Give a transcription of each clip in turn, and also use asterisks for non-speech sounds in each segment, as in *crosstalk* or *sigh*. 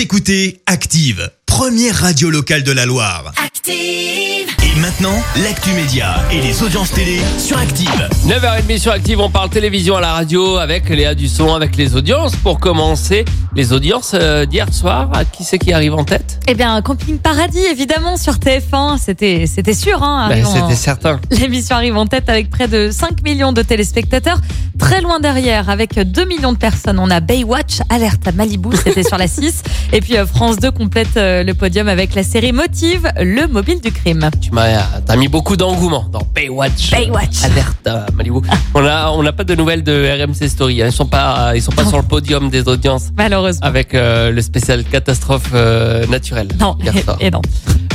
Vous écoutez Active, première radio locale de la Loire. Active. Et maintenant, l'actu média et les audiences télé sur Active. 9h30 sur Active, on parle télévision à la radio avec Léa Dusson, avec les audiences. Pour commencer, les audiences euh, d'hier soir, à qui c'est qui arrive en tête? Eh bien, Camping Paradis, évidemment, sur TF1, c'était, c'était sûr. Hein, Ben, C'était certain. L'émission arrive en tête avec près de 5 millions de téléspectateurs. Très loin derrière, avec 2 millions de personnes, on a Baywatch, Alerte à Malibu, c'était sur la *laughs* 6. Et puis euh, France 2 complète euh, le podium avec la série Motive, le mobile du crime. Tu m'as t'as mis beaucoup d'engouement dans Baywatch. Baywatch. Alerte à Malibu. On a on n'a pas de nouvelles de RMC Story. hein. Ils sont pas ils sont pas sur le podium des audiences Malheureusement. avec euh, le spécial catastrophe euh, naturelle. Non, soir. et non.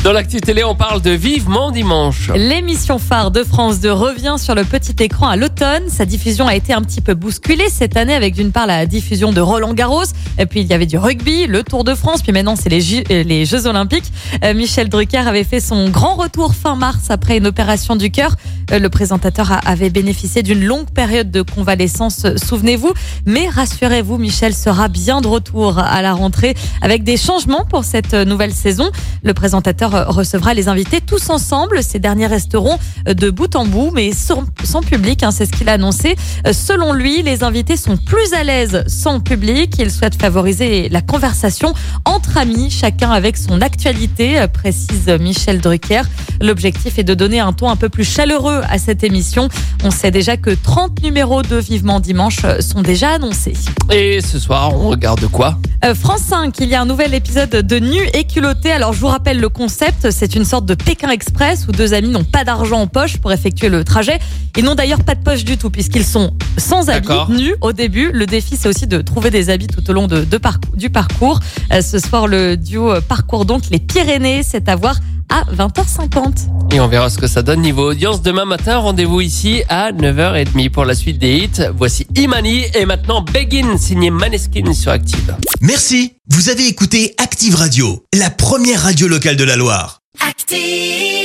Dans l'actu télé, on parle de Vivement dimanche. L'émission phare de France 2 revient sur le petit écran à l'automne. Sa diffusion a été un petit peu bousculée cette année avec d'une part la diffusion de Roland Garros, et puis il y avait du rugby, le Tour de France, puis maintenant c'est les, euh, les Jeux Olympiques. Michel Drucker avait fait son grand retour fin mars après une opération du cœur. Euh, Le présentateur avait bénéficié d'une longue période de convalescence, souvenez-vous. Mais rassurez-vous, Michel sera bien de retour à la rentrée avec des changements pour cette euh, nouvelle saison. Le présentateur euh, recevra les invités tous ensemble. Ces derniers resteront de bout en bout, mais sans, public. hein, c'est ce qu'il a annoncé. Selon lui, les invités sont plus à l'aise sans public. Il souhaite favoriser la conversation entre amis, chacun avec son actualité, précise Michel Drucker. L'objectif est de donner un ton un peu plus chaleureux à cette émission. On sait déjà que 30 numéros de Vivement Dimanche euh, sont déjà annoncés. Et ce soir, on regarde quoi? Euh, France 5, il y a un nouvel épisode de Nu et culotté. Alors je vous rappelle le concept, c'est une sorte de Pékin Express où deux amis n'ont pas d'argent en poche pour effectuer le trajet. Ils n'ont d'ailleurs pas de poche du tout puisqu'ils sont sans habits, nus au début. Le défi c'est aussi de trouver des habits tout au long de, de parcours, du parcours. Euh, ce soir le duo parcourt donc les Pyrénées, c'est à voir à 20h50. Et on verra ce que ça donne niveau audience. Demain matin, rendez-vous ici à 9h30 pour la suite des hits. Voici Imani et maintenant Begin, signé Maneskin sur Active. Merci. Vous avez écouté Active Radio, la première radio locale de la Loire. Active.